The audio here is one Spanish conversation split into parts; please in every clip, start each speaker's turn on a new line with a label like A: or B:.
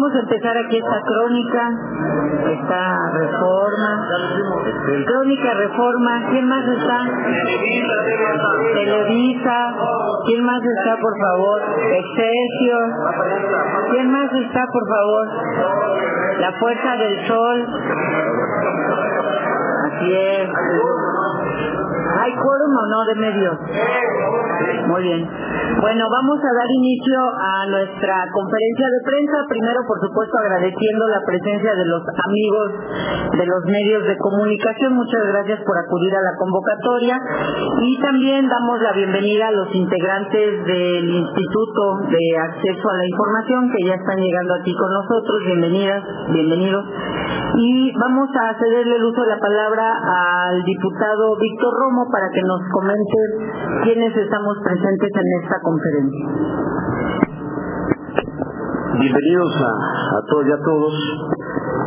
A: vamos a empezar aquí esta crónica, esta reforma, crónica reforma, ¿quién más está? Televisa, ¿quién más está por favor? Excelsior, ¿quién más está por favor? La Fuerza del Sol, así es. ¿Hay quórum o no de medios? Muy bien. Bueno, vamos a dar inicio a nuestra conferencia de prensa. Primero, por supuesto, agradeciendo la presencia de los amigos de los medios de comunicación. Muchas gracias por acudir a la convocatoria. Y también damos la bienvenida a los integrantes del Instituto de Acceso a la Información que ya están llegando aquí con nosotros. Bienvenidas, bienvenidos. Y vamos a cederle el uso de la palabra al diputado Víctor Romo para que nos comente quiénes estamos presentes en esta conferencia.
B: Bienvenidos a, todos y a todos.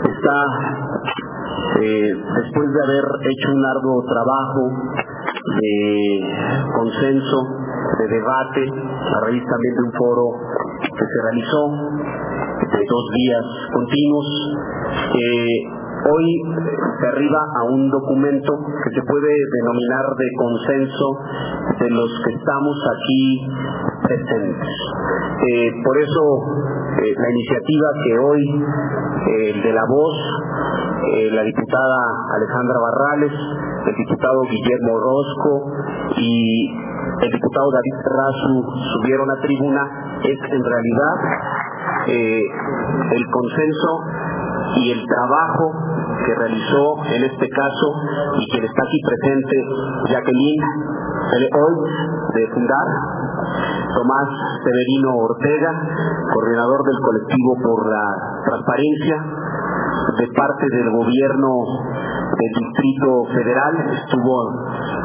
B: Está, eh, después de haber hecho un arduo trabajo de consenso, de debate, a raíz también de un foro que se realizó de dos días continuos, Hoy se arriba a un documento que se puede denominar de consenso de los que estamos aquí presentes. Eh, por eso eh, la iniciativa que hoy eh, de la voz, la diputada Alejandra Barrales, el diputado Guillermo Rosco y el diputado David Razu subieron a tribuna es en realidad el consenso y el trabajo que realizó en este caso y quien está aquí presente, Jacqueline hoy de Fundar, Tomás Severino Ortega, coordinador del colectivo por la transparencia, de parte del gobierno del Distrito Federal, estuvo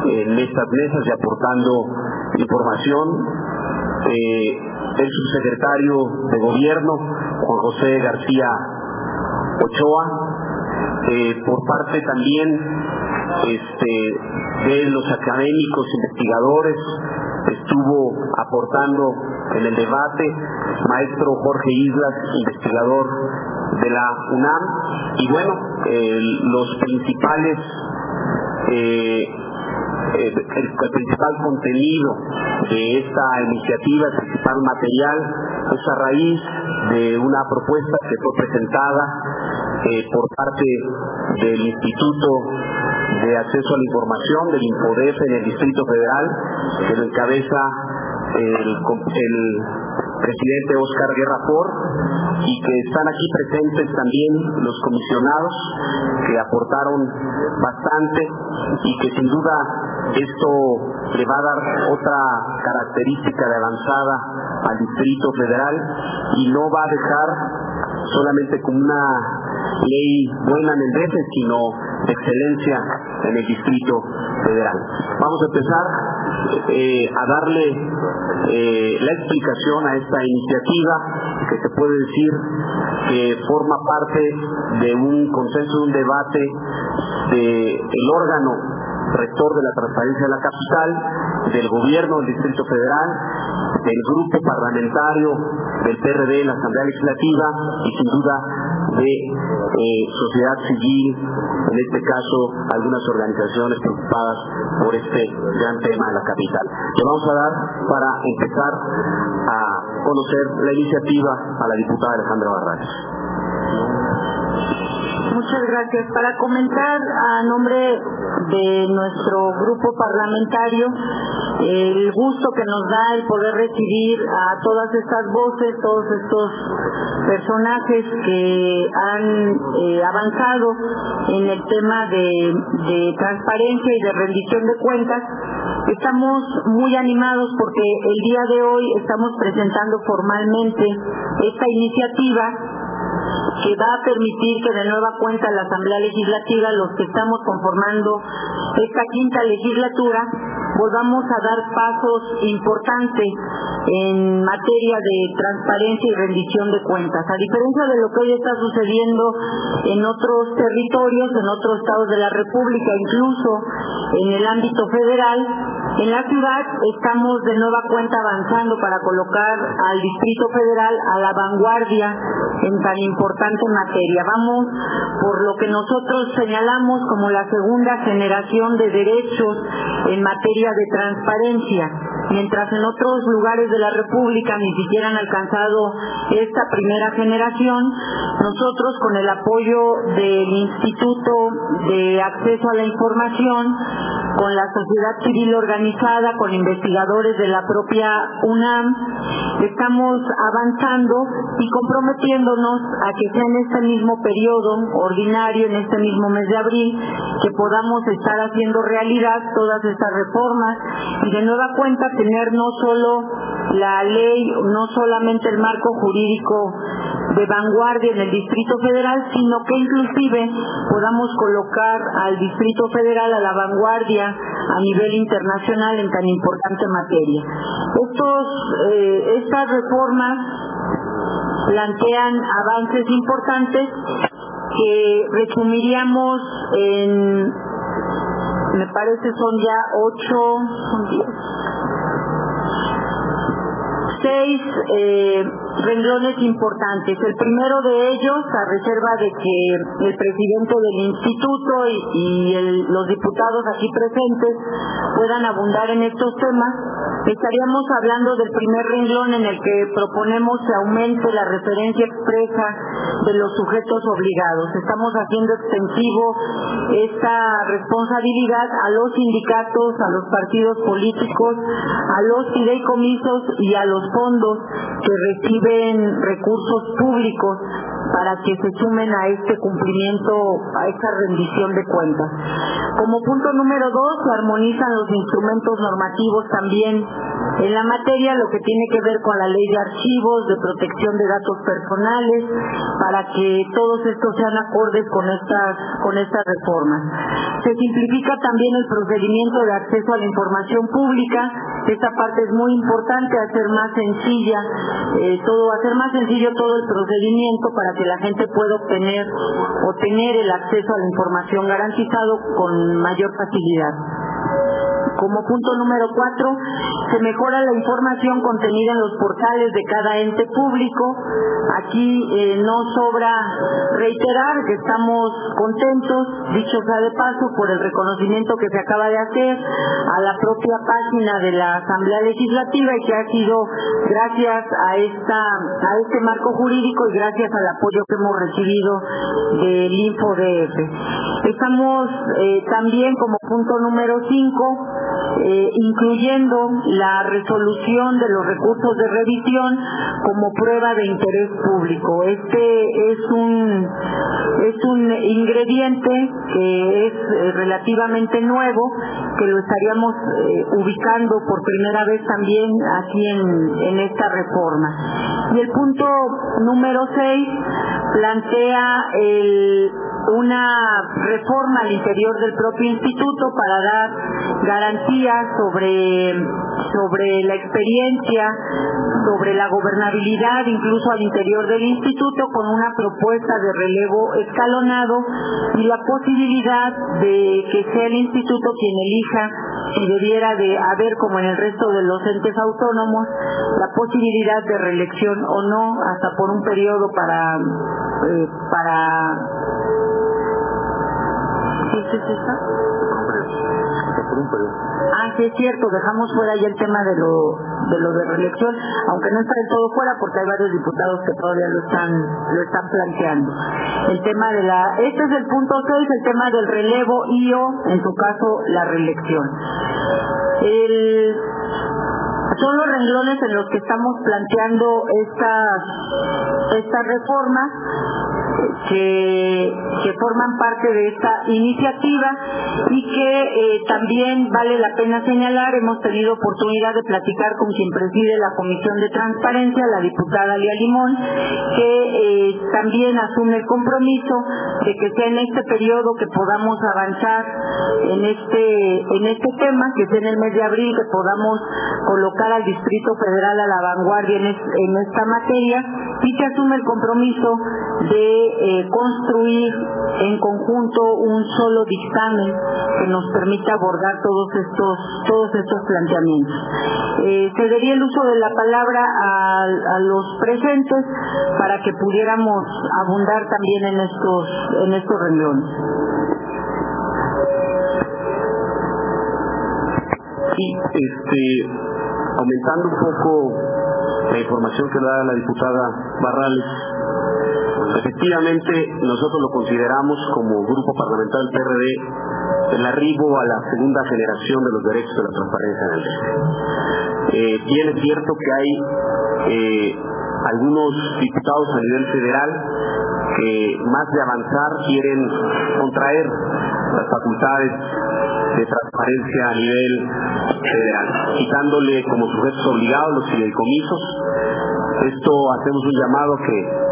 B: en estas mesas y aportando información. Eh, el subsecretario de gobierno, Juan José García Ochoa, eh, por parte también este, de los académicos investigadores, estuvo aportando en el debate maestro Jorge Islas, investigador de la UNAM, y bueno, los principales eh, el, principal contenido de esta iniciativa, el principal material, es a raíz de una propuesta que fue presentada eh, por parte del Instituto de Acceso a la Información, del INPODEF en el Distrito Federal, que lo encabeza el, presidente Oscar Guerra Por y que están aquí presentes también los comisionados que aportaron bastante y que sin duda esto le va a dar otra característica de avanzada al Distrito Federal y no va a dejar solamente como una ley buena en el sino excelencia en el Distrito Federal. Vamos a empezar eh, a darle eh, la explicación a esta iniciativa que se puede decir que forma parte de un consenso, de un debate del órgano rector de la transparencia de la capital, del gobierno del Distrito Federal, del grupo parlamentario del PRD la Asamblea Legislativa y sin duda de eh, sociedad civil, en este caso algunas organizaciones preocupadas por este gran tema de la capital. Le vamos a dar para empezar a conocer la iniciativa a la diputada Alejandra Barrales.
A: Muchas gracias. Para comentar a nombre de nuestro grupo parlamentario, el gusto que nos da el poder recibir a todas estas voces, todos estos personajes que han eh, avanzado en el tema de, transparencia y de rendición de cuentas. Estamos muy animados porque el día de hoy estamos presentando formalmente esta iniciativa que va a permitir que de nueva cuenta la Asamblea Legislativa, los que estamos conformando esta quinta legislatura, volvamos a dar pasos importantes en materia de transparencia y rendición de cuentas. A diferencia de lo que hoy está sucediendo en otros territorios, en otros estados de la República, incluso en el ámbito federal, en la ciudad estamos de nueva cuenta avanzando para colocar al Distrito Federal a la vanguardia en tan importante materia. Vamos por lo que nosotros señalamos como la segunda generación de derechos en materia de transparencia mientras en otros lugares de la República ni siquiera han alcanzado esta primera generación, nosotros con el apoyo del Instituto de Acceso a la Información, con la sociedad civil organizada, con investigadores de la propia UNAM, estamos avanzando y comprometiéndonos a que sea en este mismo periodo ordinario, en este mismo mes de abril, que podamos estar haciendo realidad todas estas reformas y de nueva cuenta tener no solo la ley, no solamente el marco jurídico de vanguardia en el Distrito Federal, sino que inclusive podamos colocar al Distrito Federal a la vanguardia a nivel internacional en tan importante materia. Estos, eh, estas reformas plantean avances importantes que resumiríamos en, me parece son ya ocho, son diez, seis eh, renglones importantes. El primero de ellos, a reserva de que el presidente del instituto y, los diputados aquí presentes puedan abundar en estos temas, estaríamos hablando del primer renglón en el que proponemos que aumente la referencia expresa de los sujetos obligados. Estamos haciendo extensivo esta responsabilidad a los sindicatos, a los partidos políticos, a los fideicomisos y a los fondos que reciben recursos públicos para que se sumen a este cumplimiento, a esta rendición de cuentas. Como punto número dos, se armonizan los instrumentos normativos también en la materia, lo que tiene que ver con la ley de archivos, de protección de datos personales, para que todos estos sean acordes con estas, con estas reformas. Se simplifica también el procedimiento de acceso a la información pública. Esta parte es muy importante, hacer más sencilla eh, todo, hacer más sencillo todo el procedimiento para que la gente pueda obtener o tener el acceso a la información garantizado con mayor facilidad. Como punto número cuatro, se mejora la información contenida en los portales de cada ente público. Aquí eh, no sobra reiterar que estamos contentos, dicho sea de paso, por el reconocimiento que se acaba de hacer a la propia página de la Asamblea Legislativa y que ha sido gracias a este marco jurídico y gracias al apoyo que hemos recibido del InfoDF. Estamos eh, también como punto número cinco eh, incluyendo la resolución de los recursos de revisión como prueba de interés público. Este es un es un ingrediente que es eh, relativamente nuevo, que lo estaríamos eh, ubicando por primera vez también aquí en, en esta reforma. Y el punto número 6 plantea el una reforma al interior del propio instituto para dar garantías sobre, sobre la experiencia, sobre la gobernabilidad incluso al interior del instituto con una propuesta de relevo escalonado y la posibilidad de que sea el instituto quien elija si debiera de haber como en el resto de los entes autónomos la posibilidad de reelección o no hasta por un periodo para eh, para Ah, sí es cierto, dejamos fuera ya el tema de lo de lo de reelección, aunque no está del todo fuera porque hay varios diputados que todavía lo están lo están planteando. El tema de la este es el punto 6, el tema del relevo y o en su caso la reelección. El son los renglones en los que estamos planteando estas esta reforma que, que forman parte de esta iniciativa y que eh, también vale la pena señalar, hemos tenido oportunidad de platicar con quien preside la Comisión de Transparencia, la diputada Lía Limón, que eh, también asume el compromiso de que sea en este periodo que podamos avanzar en este, en este tema, que sea en el mes de abril, que podamos colocar al Distrito Federal a la vanguardia en, esta materia y se asume el compromiso de eh, construir en conjunto un solo dictamen que nos permita abordar todos estos todos estos planteamientos. Eh, cedería el uso de la palabra a, a, los presentes para que pudiéramos abundar también en estos en estos renglones.
B: Sí, este, aumentando un poco la información que da la diputada Barrales, efectivamente nosotros lo consideramos como grupo parlamentario del PRD el arribo a la segunda generación de los derechos de la transparencia en el eh, bien es cierto que hay eh, algunos diputados a nivel federal que más de avanzar quieren contraer las facultades de transparencia a nivel federal, quitándole como sujetos obligados los fideicomisos. Esto hacemos un llamado que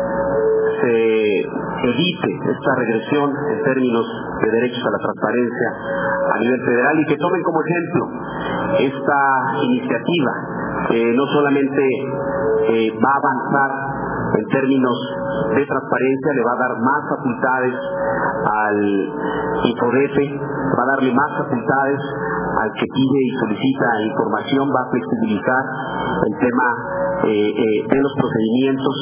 B: se evite esta regresión en términos de derechos a la transparencia a nivel federal y que tomen como ejemplo esta iniciativa que no solamente eh, va a avanzar en términos de transparencia, le va a dar más facultades al IFODEFE, va a darle más facultades al que pide y solicita información, va a flexibilizar el tema eh, eh, de los procedimientos,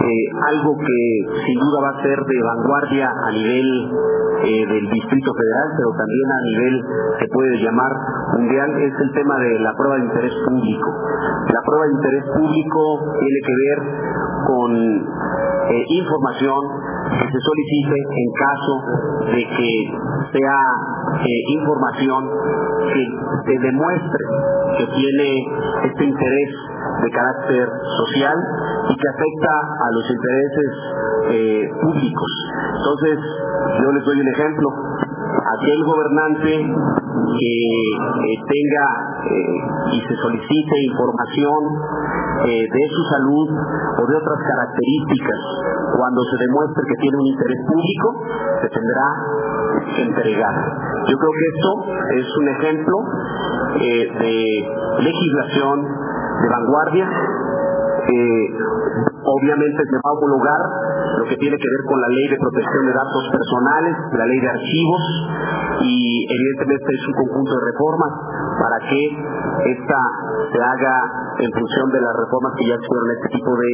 B: eh, algo que sin duda va a ser de vanguardia a nivel del Distrito Federal, pero también a nivel se puede llamar mundial, es el tema de la prueba de interés público. La prueba de interés público tiene que ver con información que se solicite en caso de que sea información que se demuestre que tiene este interés de carácter social y que afecta a los intereses eh, públicos. Entonces, yo les doy un ejemplo. Aquel gobernante que eh, tenga eh, y se solicite información de su salud o de otras características cuando se demuestre que tiene un interés público, se tendrá que. Yo creo que esto es un ejemplo de legislación de vanguardia. Obviamente se va a homologar lo que tiene que ver con la ley de protección de datos personales, la ley de archivos y evidentemente es un conjunto de reformas para que esta se haga en función de las reformas que ya fueron este tipo de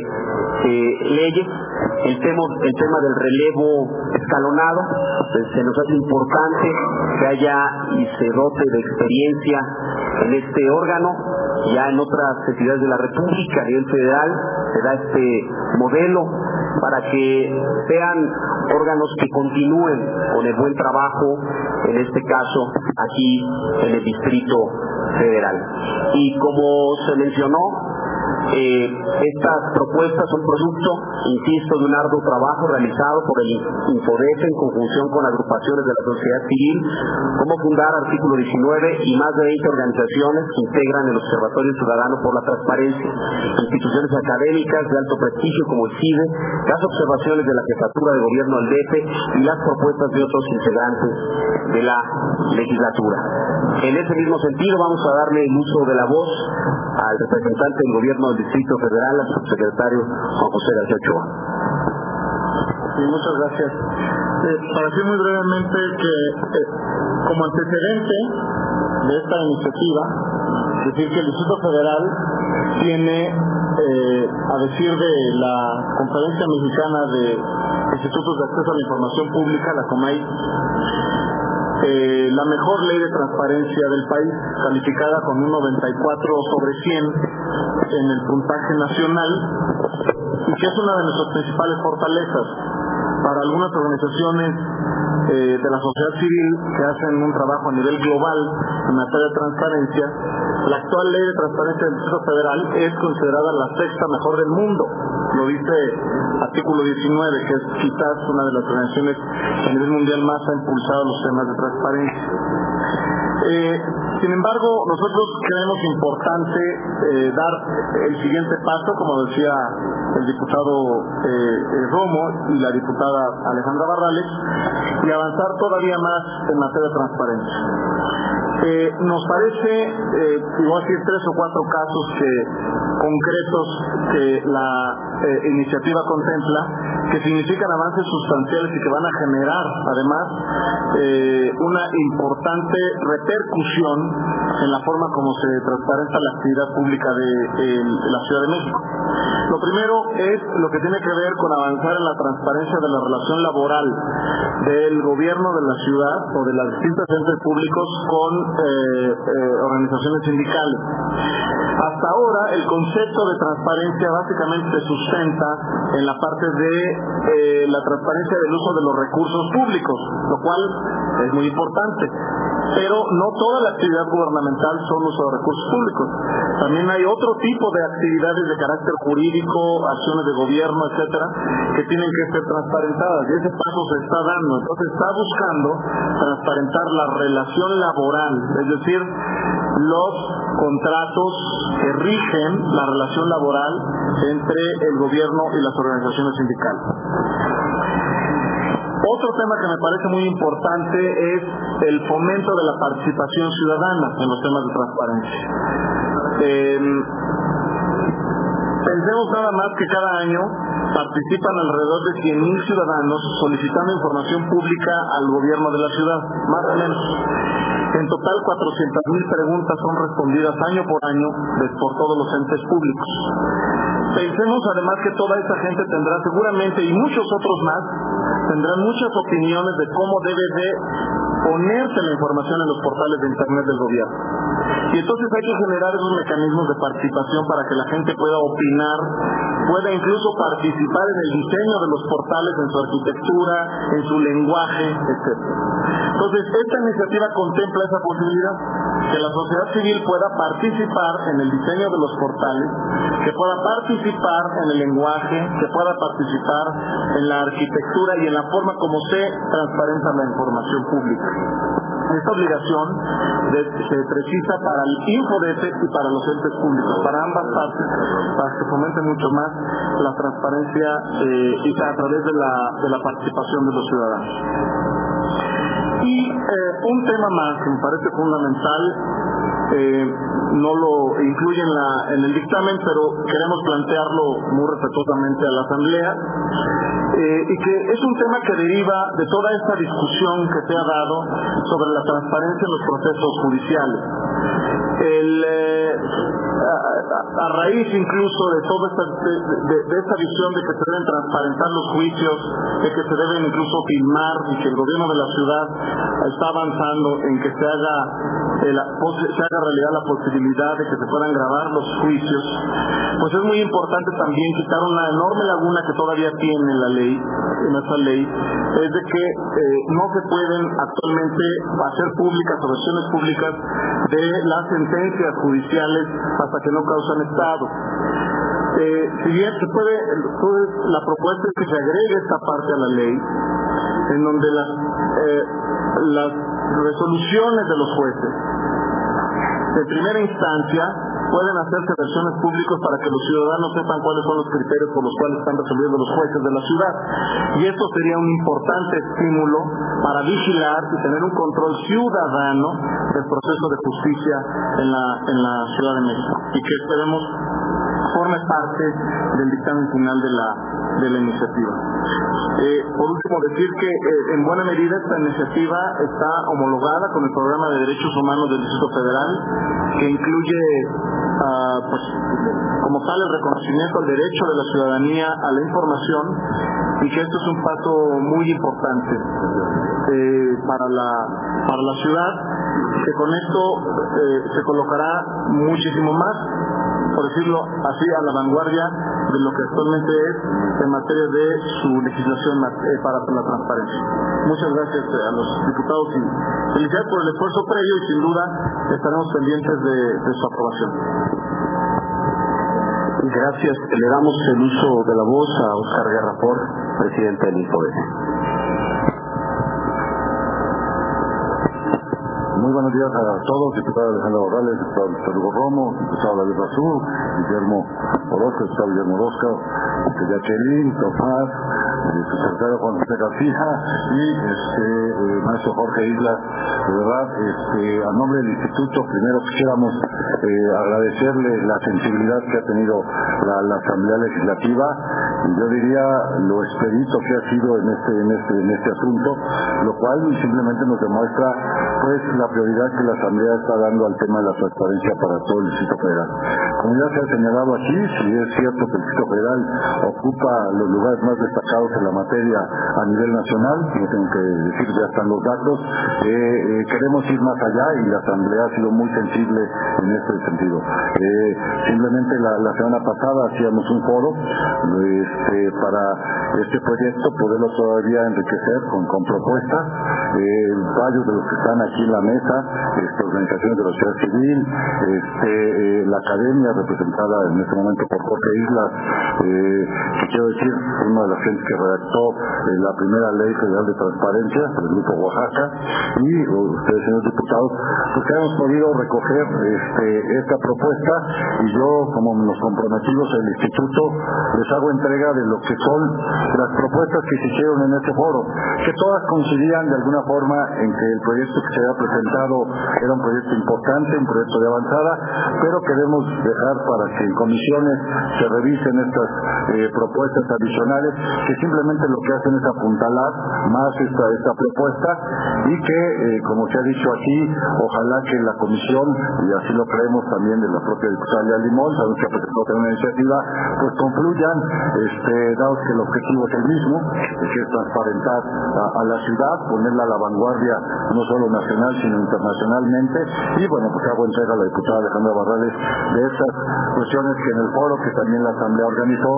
B: eh, leyes. El tema, el tema del relevo escalonado, pues, se nos hace importante que haya y se dote de experiencia en este órgano ya en otras entidades de la República a nivel federal se da este modelo para que sean órganos que continúen con el buen trabajo, en este caso aquí en el Distrito Federal. Y como se mencionó, eh, estas propuestas son producto, insisto, de un arduo trabajo realizado por el Infodefe en conjunción con agrupaciones de la sociedad civil, como fundar artículo 19 y más de 20 organizaciones que integran el Observatorio Ciudadano por la Transparencia, instituciones académicas de alto prestigio como el CIDE, las observaciones de la Jefatura de Gobierno del DF y las propuestas de otros integrantes de la legislatura. En ese mismo sentido vamos a darle el uso de la voz al representante del Gobierno del Distrito Federal, al subsecretario José García Ochoa.
C: Sí, muchas gracias. Eh, para decir muy brevemente que eh, como antecedente de esta iniciativa, decir que el Distrito Federal tiene, eh, a decir de la Conferencia Mexicana de Institutos de Acceso a la Información Pública, la COMAI, eh, la mejor ley de transparencia del país, calificada con un 94 sobre 100 en el puntaje nacional y que es una de nuestras principales fortalezas para algunas organizaciones eh, de la sociedad civil que hacen un trabajo a nivel global en materia de transparencia. La actual ley de transparencia del Distrito Federal es considerada la sexta mejor del mundo. Lo dice artículo 19, que es quizás una de las organizaciones a nivel mundial más ha impulsado los temas de transparencia. Eh, sin embargo, nosotros creemos importante eh, dar el siguiente paso, como decía el diputado eh, Romo y la diputada Alejandra Barrales, y avanzar todavía más en materia de transparencia. Nos parece, eh, a decir tres o cuatro casos concretos que la iniciativa contempla, que significan avances sustanciales y que van a generar, además, eh, una importante repercusión en la forma como se transparenta la actividad pública de, la Ciudad de México. Lo primero es lo que tiene que ver con avanzar en la transparencia de la relación laboral del gobierno de la ciudad o de las distintas entes públicos con eh, eh, organizaciones sindicales. Hasta ahora el concepto de transparencia básicamente se sustenta en la parte de eh, la transparencia del uso de los recursos públicos, lo cual es muy importante pero no toda la actividad gubernamental son uso de recursos públicos. También hay otro tipo de actividades de carácter jurídico, acciones de gobierno, etcétera, que tienen que ser transparentadas y ese paso se está dando. Entonces está buscando transparentar la relación laboral, es decir, los contratos que rigen la relación laboral entre el gobierno y las organizaciones sindicales. Otro tema que me parece muy importante es el fomento de la participación ciudadana en los temas de transparencia. Eh, pensemos nada más que cada año participan alrededor de 100.000 ciudadanos solicitando información pública al gobierno de la ciudad, más o menos. En total, 400.000 preguntas son respondidas año por año por todos los entes públicos. Pensemos además que toda esa gente tendrá seguramente, y muchos otros más, tendrán muchas opiniones de cómo debe de ponerse la información en los portales de Internet del gobierno. Y entonces hay que generar esos mecanismos de participación para que la gente pueda opinar, pueda incluso participar en el diseño de los portales, en su arquitectura, en su lenguaje, etc. Entonces, esta iniciativa contempla esa posibilidad, que la sociedad civil pueda participar en el diseño de los portales, que pueda participar en el lenguaje, que pueda participar en la arquitectura y en la forma como se transparenta la información pública. Esta obligación se precisa para el Infodete y para los entes públicos, para ambas partes, para que fomente mucho más la transparencia eh, y a través de la, de la participación de los ciudadanos. Y eh, un tema más que me parece fundamental, eh, no lo incluye en, la, en el dictamen, pero queremos plantearlo muy respetuosamente a la Asamblea, eh, y que es un tema que deriva de toda esta discusión que se ha dado sobre la transparencia en los procesos judiciales. Eh, a, raíz incluso de toda esta, de, de, visión de que se deben transparentar los juicios, de que se deben incluso filmar y que el gobierno de la ciudad está avanzando en que se haga, eh, se haga realidad la posibilidad de que se puedan grabar los juicios, pues es muy importante también quitar una enorme laguna que todavía tiene la ley, en esa ley, es de que eh, no se pueden actualmente hacer públicas o versiones públicas de las sentencias judiciales hasta que no causan Estado. Eh, si bien se puede, entonces la propuesta es que se agregue esta parte a la ley, en donde las, eh, las resoluciones de los jueces de primera instancia pueden hacerse versiones públicas para que los ciudadanos sepan cuáles son los criterios por los cuales están resolviendo los jueces de la ciudad. Y esto sería un importante estímulo para vigilar y tener un control ciudadano del proceso de justicia en la, en la Ciudad de México. Y que esperemos forme parte del dictamen final de la, de la iniciativa. Eh, por último, decir que eh, en buena medida esta iniciativa está homologada con el programa de derechos humanos del Distrito Federal, que incluye uh, pues, como tal el reconocimiento al derecho de la ciudadanía a la información y que esto es un paso muy importante eh, para, la, para la ciudad, que con esto eh, se colocará muchísimo más por decirlo así, a la vanguardia de lo que actualmente es en materia de su legislación eh, para la transparencia. Muchas gracias a los diputados y felicidades por el esfuerzo previo y sin duda estaremos pendientes de su aprobación.
B: Gracias. Le damos el uso de la voz a Oscar Guerra Por, presidente del INPODES.
D: Muy buenos días a todos, diputado Alejandro Morales, diputado Luis Romo, diputado David Azul, Guillermo Orozco, diputado Guillermo Orozco, Jacqueline, Tomás, su secretario Juan José García y este, eh, maestro Jorge Isla. De verdad, este, a nombre del instituto, primero quisiéramos eh, agradecerle la sensibilidad que ha tenido la, la Asamblea Legislativa y yo diría lo expedito que ha sido en este, en este, en este asunto, lo cual simplemente nos demuestra pues la prioridad que la Asamblea está dando al tema de la transparencia para todo el Distrito Federal. Como ya se ha señalado aquí, si es cierto que el Distrito Federal ocupa los lugares más destacados en la materia a nivel nacional, no tengo que decir, ya están los datos, eh, eh, queremos ir más allá y la Asamblea ha sido muy sensible en este sentido. Eh, simplemente la, la, semana pasada hacíamos un foro este, para este proyecto, poderlo todavía enriquecer con, con propuestas, varios de los que están aquí en la mesa, este, organizaciones de la sociedad civil, este, la academia representada en este momento por Jorge Islas, que quiero decir, una de las gentes que redactó la primera ley federal de transparencia, del Grupo Oaxaca, y ustedes, señores diputados, pues que hemos podido recoger este, esta propuesta. Y yo, como nos comprometimos el Instituto, les hago entrega de lo que son las propuestas que se hicieron en este foro, que todas coincidían de alguna forma en que el proyecto que se había presentado era un proyecto importante, un proyecto de avanzada, pero queremos dejar para que en comisiones se revisen estas eh, propuestas adicionales que simplemente lo que hacen es apuntalar más esta, esta propuesta y que, eh, como se ha dicho aquí, ojalá que la comisión, y así lo creemos también de la propia diputada Limón, sabemos que ha presentado una iniciativa, pues concluyan, este, dados que el objetivo es el mismo, que es transparentar a, a, la ciudad, ponerla a la vanguardia no solo nacional, sino internacionalmente, y bueno, pues hago entrega a la diputada Alejandra Barrales de estas cuestiones que en el foro que también la Asamblea organizó,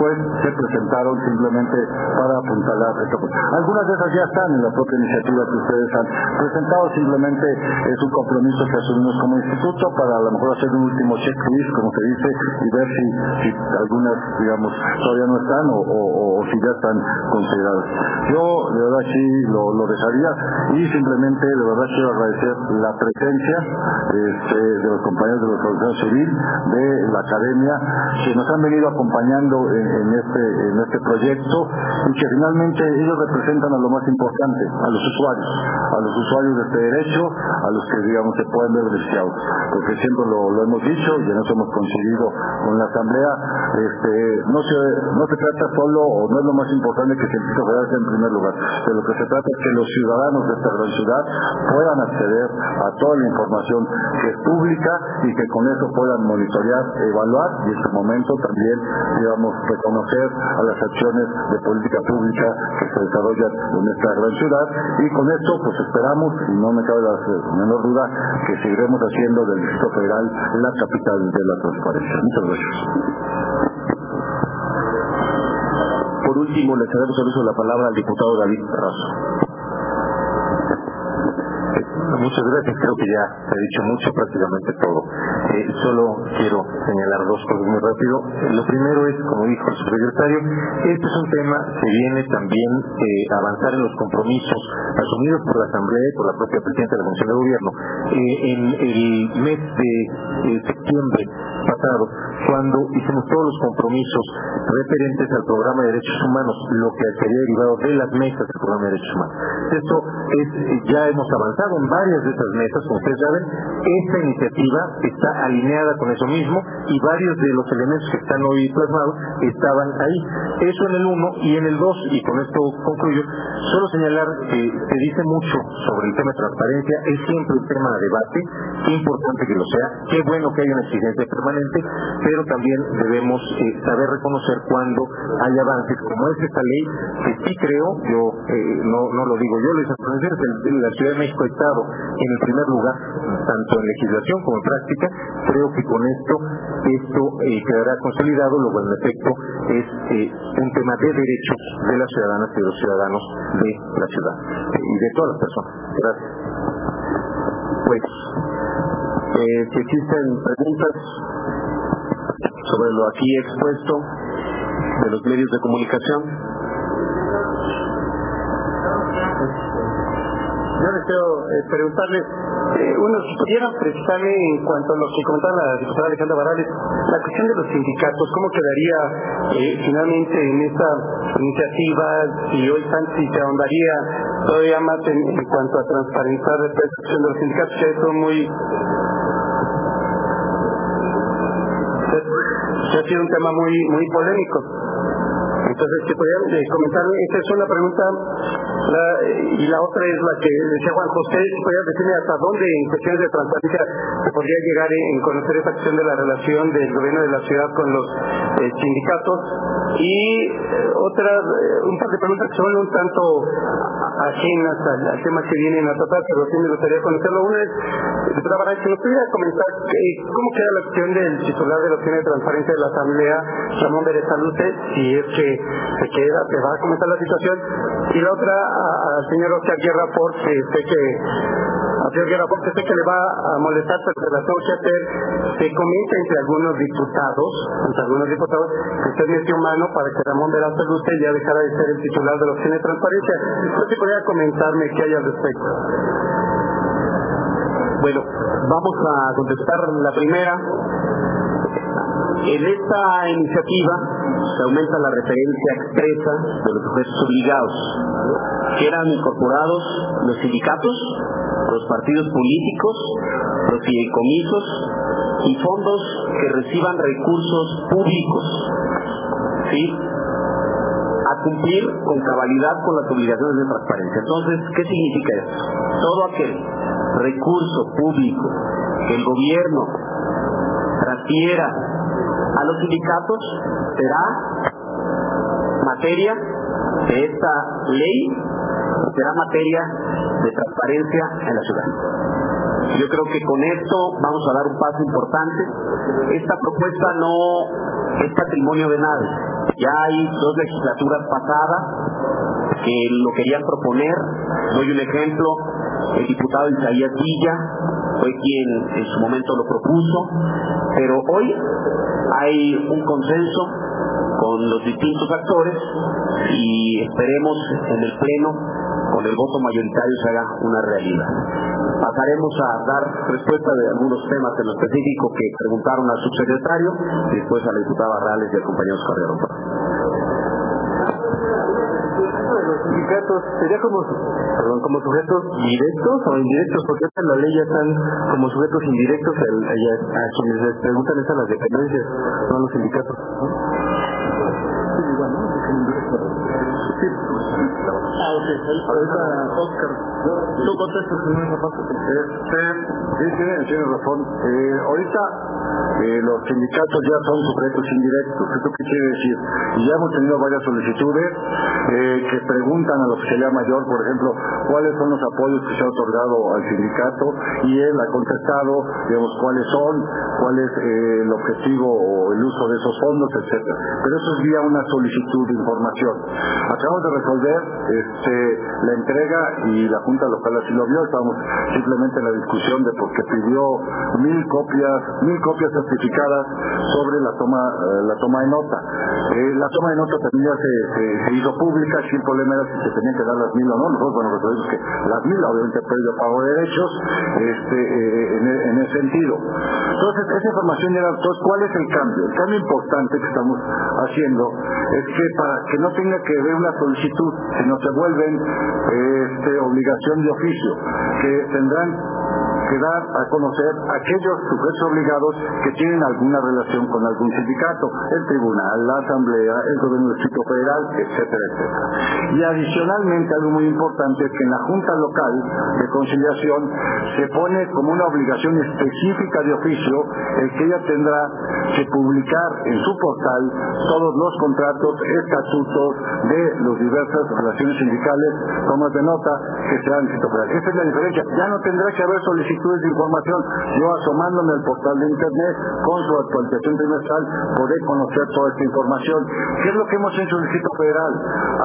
D: pues se presentaron simplemente para apuntalar esto. Algunas de esas ya están en la propia iniciativa que ustedes han presentado, simplemente es un compromiso que asumimos como instituto para a lo mejor hacer un último checklist, como se dice, y ver si, algunas, digamos, todavía no están o, si ya están consideradas. Yo, de verdad, sí lo, lo dejaría y simplemente, de verdad, quiero agradecer la presencia este, de los compañeros de la Organización Civil, de la Academia, que nos han venido acompañando en, este, en este proyecto y que finalmente ellos representan a lo más importante, a los usuarios, a los usuarios de este derecho, a los que digamos se pueden ver beneficiados, porque siempre lo, hemos dicho y en eso hemos coincidido con la Asamblea, este, no se no se trata solo o no es lo más importante que Instituto Federal sea en primer lugar, de lo que se trata es que los ciudadanos de esta gran ciudad puedan acceder a toda la información que es pública y que con eso puedan monitorear, evaluar y en su momento también digamos reconocer a las acciones política pública que se desarrollan en esta gran ciudad y con esto pues esperamos y no me cabe la menor duda que seguiremos haciendo del Distrito Federal la capital de la transparencia. Muchas gracias.
B: Por último, le cedemos el uso de la palabra al diputado David Razo.
E: Muchas gracias, creo que ya se ha dicho mucho, prácticamente todo. Eh, solo quiero señalar dos cosas muy rápido. Eh, lo primero es, como dijo el subsecretario, este es un tema que viene también eh, avanzar en los compromisos asumidos por la Asamblea y por la propia Presidenta de la Comisión de Gobierno. en el mes de septiembre pasado, cuando hicimos todos los compromisos referentes al programa de derechos humanos, lo que sería derivado de las mesas del programa de derechos humanos. Esto es, ya hemos avanzado en varias de esas mesas, como ustedes saben, esta iniciativa está alineada con eso mismo y varios de los elementos que están hoy plasmados estaban ahí. Eso en el 1 y en el 2, y con esto concluyo, solo señalar que se dice mucho sobre el tema de transparencia, es siempre un tema de debate, qué importante que lo sea, qué bueno que haya una exigencia permanente, pero también debemos eh, saber reconocer cuando hay avances como es esta ley, que sí creo, yo eh, no, no lo digo yo, les conocer, la Ciudad de México ha estado en el primer lugar, tanto en legislación como en práctica, creo que con esto esto eh, quedará consolidado, lo cual en efecto es eh, un tema de derechos de las ciudadanas y de los ciudadanos de la ciudad eh, y de todas las personas. Gracias.
B: Pues, si existen preguntas sobre lo aquí expuesto de los medios de comunicación.
F: Yo deseo preguntarles Eh, uno, si pudiera precisarme en cuanto a lo que comentaba la diputada Alejandra Barales, la cuestión de los sindicatos, ¿cómo quedaría eh, finalmente en esta iniciativa? Si hoy si se ahondaría todavía más en, cuanto a transparentar la cuestión de los sindicatos, que eso muy ha sido un tema muy muy polémico. Entonces, ¿qué podrían eh, comentarme? Esta es una pregunta y la otra es la que decía Juan José, podría decirme hasta dónde en cuestiones de transparencia se podría llegar en conocer esta cuestión de la relación del gobierno de la ciudad con los eh, sindicatos y eh, otras, eh, un par de preguntas que son un tanto ajenas al, tema que vienen a tratar, pero sí me gustaría conocerlo. Una es, Baray, que nos pudiera comentar cómo queda la cuestión del titular de la Oficina de Transparencia de la Asamblea, Ramón Berezalute, si es que se queda, se va a comentar la situación, y la otra al señor Oscar Guerra porque sé que al señor Guerra porque sé que le va a molestar pero la tengo que hacer se comenta entre algunos diputados entre algunos diputados que usted es humano para que Ramón Velasco usted ya dejara de ser el titular de la Oficina de Transparencia ¿usted si podría comentarme qué hay al respecto?
B: Bueno, vamos a contestar la primera en esta iniciativa se aumenta la referencia expresa de los sujetos obligados, que eran incorporados los sindicatos, los partidos políticos, los fideicomisos y fondos que reciban recursos públicos. ¿Sí? a cumplir con cabalidad con las obligaciones de transparencia. Entonces, ¿qué significa esto? Todo aquel recurso público que el gobierno transfiera los sindicatos será materia de esta ley, será materia de transparencia en la ciudad. Yo creo que con esto vamos a dar un paso importante. Esta propuesta no es patrimonio de nadie. Ya hay dos legislaturas pasadas que lo querían proponer. Doy un ejemplo, el diputado Isaías Villa fue quien en su momento lo propuso, pero hoy hay un consenso con los distintos actores y esperemos en el Pleno con el voto mayoritario se haga una realidad. Pasaremos a dar respuesta de algunos temas en lo específico que preguntaron al subsecretario y después a la diputada Barrales y al compañero Carrero
F: sindicatos sería como perdón, como sujetos directos o indirectos porque en la ley ya están como sujetos indirectos a, quienes les preguntan es a las dependencias no los sindicatos.
D: Ahorita, Oscar, tú contestas en esa parte. Este, sí, tiene, razón. Eh, ahorita eh, los sindicatos ya son sujetos indirectos. ¿Esto qué quiere decir? Ya hemos tenido varias solicitudes eh, que preguntan a la oficialía mayor, por ejemplo, cuáles son los apoyos que se ha otorgado al sindicato y él ha contestado, digamos, cuáles son, cuál es el objetivo o el uso de esos fondos, etcétera. Pero eso es vía una solicitud de información. Acabamos de resolver este, la entrega y la Junta Local así lo vio, estamos simplemente en la discusión de por qué pidió mil copias, mil copias certificadas sobre la toma, eh, la toma de nota. Eh, la toma de nota también ya se, hizo pública, sin problema era si se tenían que dar las mil o no, nosotros bueno resolvimos que las mil, obviamente previo pago de derechos, este, en, e, en, ese sentido. Entonces, esa información era, entonces, ¿cuál es el cambio? El cambio importante que estamos haciendo es que para que no tenga que ver una solicitud, sino se este, obligación de oficio, que tendrán que dar a conocer aquellos sujetos obligados que tienen alguna relación con algún sindicato, el tribunal, la asamblea, el gobierno del Distrito Federal, etcétera, etcétera. Y adicionalmente algo muy importante es que en la Junta Local de Conciliación se pone como una obligación específica de oficio el que ella tendrá que publicar en su portal todos los contratos, estatutos de las diversas relaciones sindicales, tomas de nota que sean Distrito Federal. Esa es la diferencia. Ya no tendrá que haber solicitado de información, yo asomándome al portal de internet con su actualización trimestral, poder conocer toda esta información. ¿Qué es lo que hemos hecho en el Distrito Federal?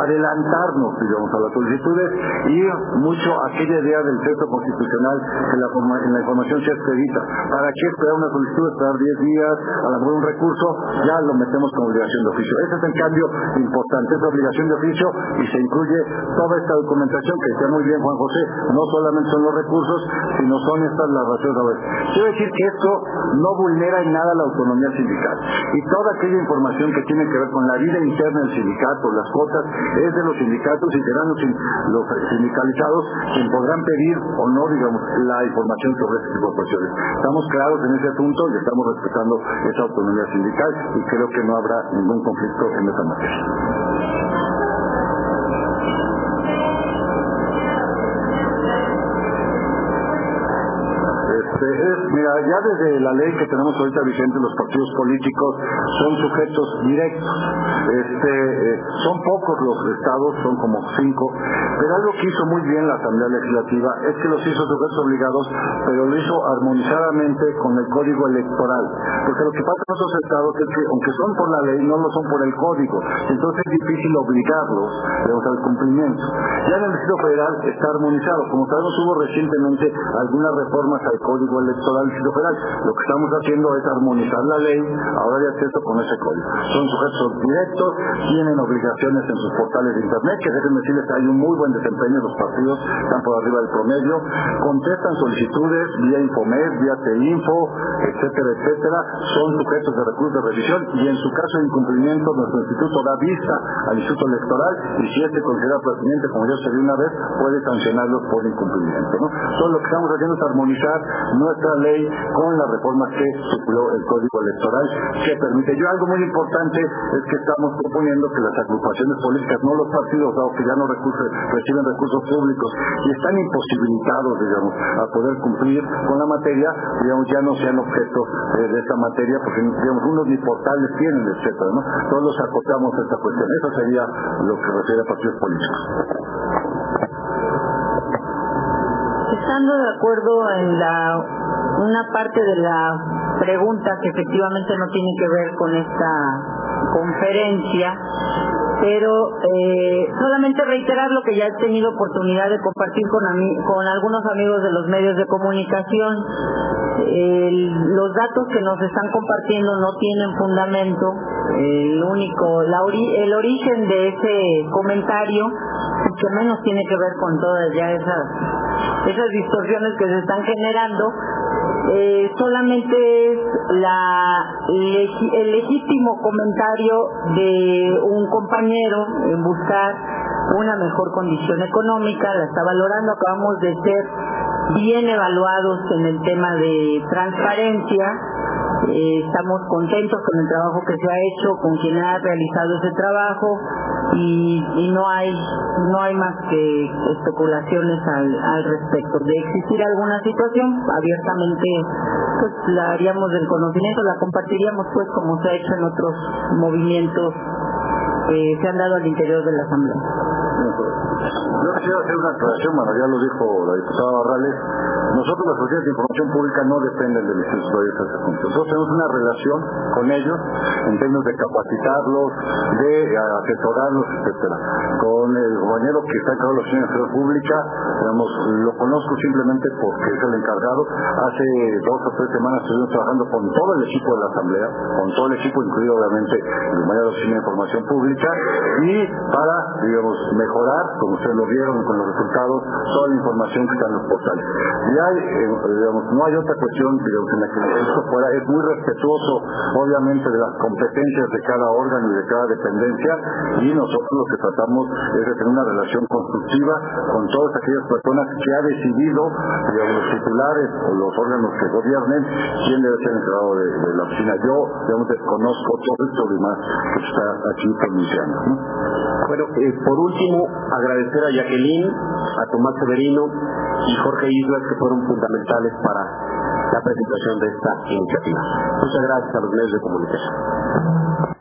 D: Adelantarnos, digamos, a las solicitudes y mucho aquella idea del texto constitucional que la, en la información se expedita. ¿Para qué esperar una solicitud, esperar 10 días, a a lo mejor un recurso, ya lo metemos como obligación de oficio. Ese es el cambio importante, es obligación de oficio y se incluye toda esta documentación que está muy bien Juan José, no solamente son los recursos, sino son estas las razones. Quiero decir que esto no vulnera en nada la autonomía sindical y toda aquella información que tiene que ver con la vida interna del sindicato, las cosas, es de los sindicatos y serán los, sindicalizados quien podrán pedir o no, digamos, la información sobre este tipo cuestiones. Estamos claros en ese punto y estamos respetando esa autonomía sindical y creo que no habrá ningún conflicto en esa materia. Mira, ya desde la ley que tenemos ahorita vigente, los partidos políticos son sujetos directos. Este, eh, son pocos los estados, son como cinco, pero algo que hizo muy bien la Asamblea Legislativa es que los hizo sujetos obligados, pero lo hizo armonizadamente con el código electoral. Porque lo que pasa en otros estados es que, aunque son por la ley, no lo son por el código. Entonces es difícil obligarlos digamos, al cumplimiento. Ya en el Distrito Federal está armonizado. Como sabemos, hubo recientemente algunas reformas al código electoral federal. Lo que estamos haciendo es armonizar la ley, ahora de acceso con ese código. Son sujetos directos, tienen obligaciones en sus portales de internet, que deben decirles que hay un muy buen desempeño en los partidos, están por arriba del promedio, contestan solicitudes vía Infomed, vía Telinfo, etcétera, etcétera, son sujetos de recursos de revisión y en su caso de incumplimiento nuestro instituto da vista al instituto electoral y si este considera pertinente, como ya se dio una vez, puede sancionarlos por incumplimiento. ¿no? Todo lo que estamos haciendo es armonizar nuestra ley con la reforma que estipuló el Código Electoral que permite. Yo algo muy importante es que estamos proponiendo que las agrupaciones políticas, no los partidos, dado que ya no reciben recursos públicos y están imposibilitados, digamos, a poder cumplir con la materia, digamos, ya no sean objeto eh, de esta materia, porque digamos, unos ni portales tienen, etcétera, ¿no? Todos los acotamos esta cuestión. Eso sería lo que refiere a partidos políticos.
A: Estando de acuerdo en la una parte de la pregunta que efectivamente no tiene que ver con esta conferencia, pero eh, solamente reiterar lo que ya he tenido oportunidad de compartir con, algunos amigos de los medios de comunicación. los datos que nos están compartiendo no tienen fundamento. El único, el origen de ese comentario, que menos tiene que ver con todas ya esas esas distorsiones que se están generando, eh, solamente es el legítimo comentario de un compañero en buscar una mejor condición económica, la está valorando, acabamos de ser bien evaluados en el tema de transparencia, eh, estamos contentos con el trabajo que se ha hecho, con quien ha realizado ese trabajo y, no hay no hay más que especulaciones al, respecto. De existir alguna situación, abiertamente pues la haríamos del conocimiento, la compartiríamos pues como se ha hecho en otros movimientos que se han dado al interior de la Asamblea.
D: Yo quisiera hacer una aclaración, bueno, ya lo dijo la diputada Barrales, nosotros las sociedades de información pública no dependen del Instituto de Nosotros tenemos una relación con ellos en términos de capacitarlos, de asesorarlos, etcétera. Con el compañero que está encargado de la Oficina de Pública, digamos, lo conozco simplemente porque es el encargado. Hace dos o tres semanas estuvimos trabajando con todo el equipo de la Asamblea, con todo el equipo, incluido obviamente el compañero de la Oficina de Información Pública, y para, digamos, mejorar, como ustedes lo con los resultados, toda la información que está en los portales. Y hay, eh, digamos, no hay otra cuestión, digamos, en la que esto fuera, es muy respetuoso, obviamente, de las competencias de cada órgano y de cada dependencia, y nosotros lo que tratamos es de tener una relación constructiva con todas aquellas personas que ha decidido, digamos, los titulares o los órganos que gobiernen, quién debe ser encargado de, de la oficina. Yo, digamos, desconozco todo esto demás que está aquí pronunciando.
B: Bueno, eh, por último, agradecer a Jacqueline, a Tomás Severino y Jorge Islas que fueron fundamentales para la presentación de esta iniciativa. Muchas gracias a los medios de comunicación.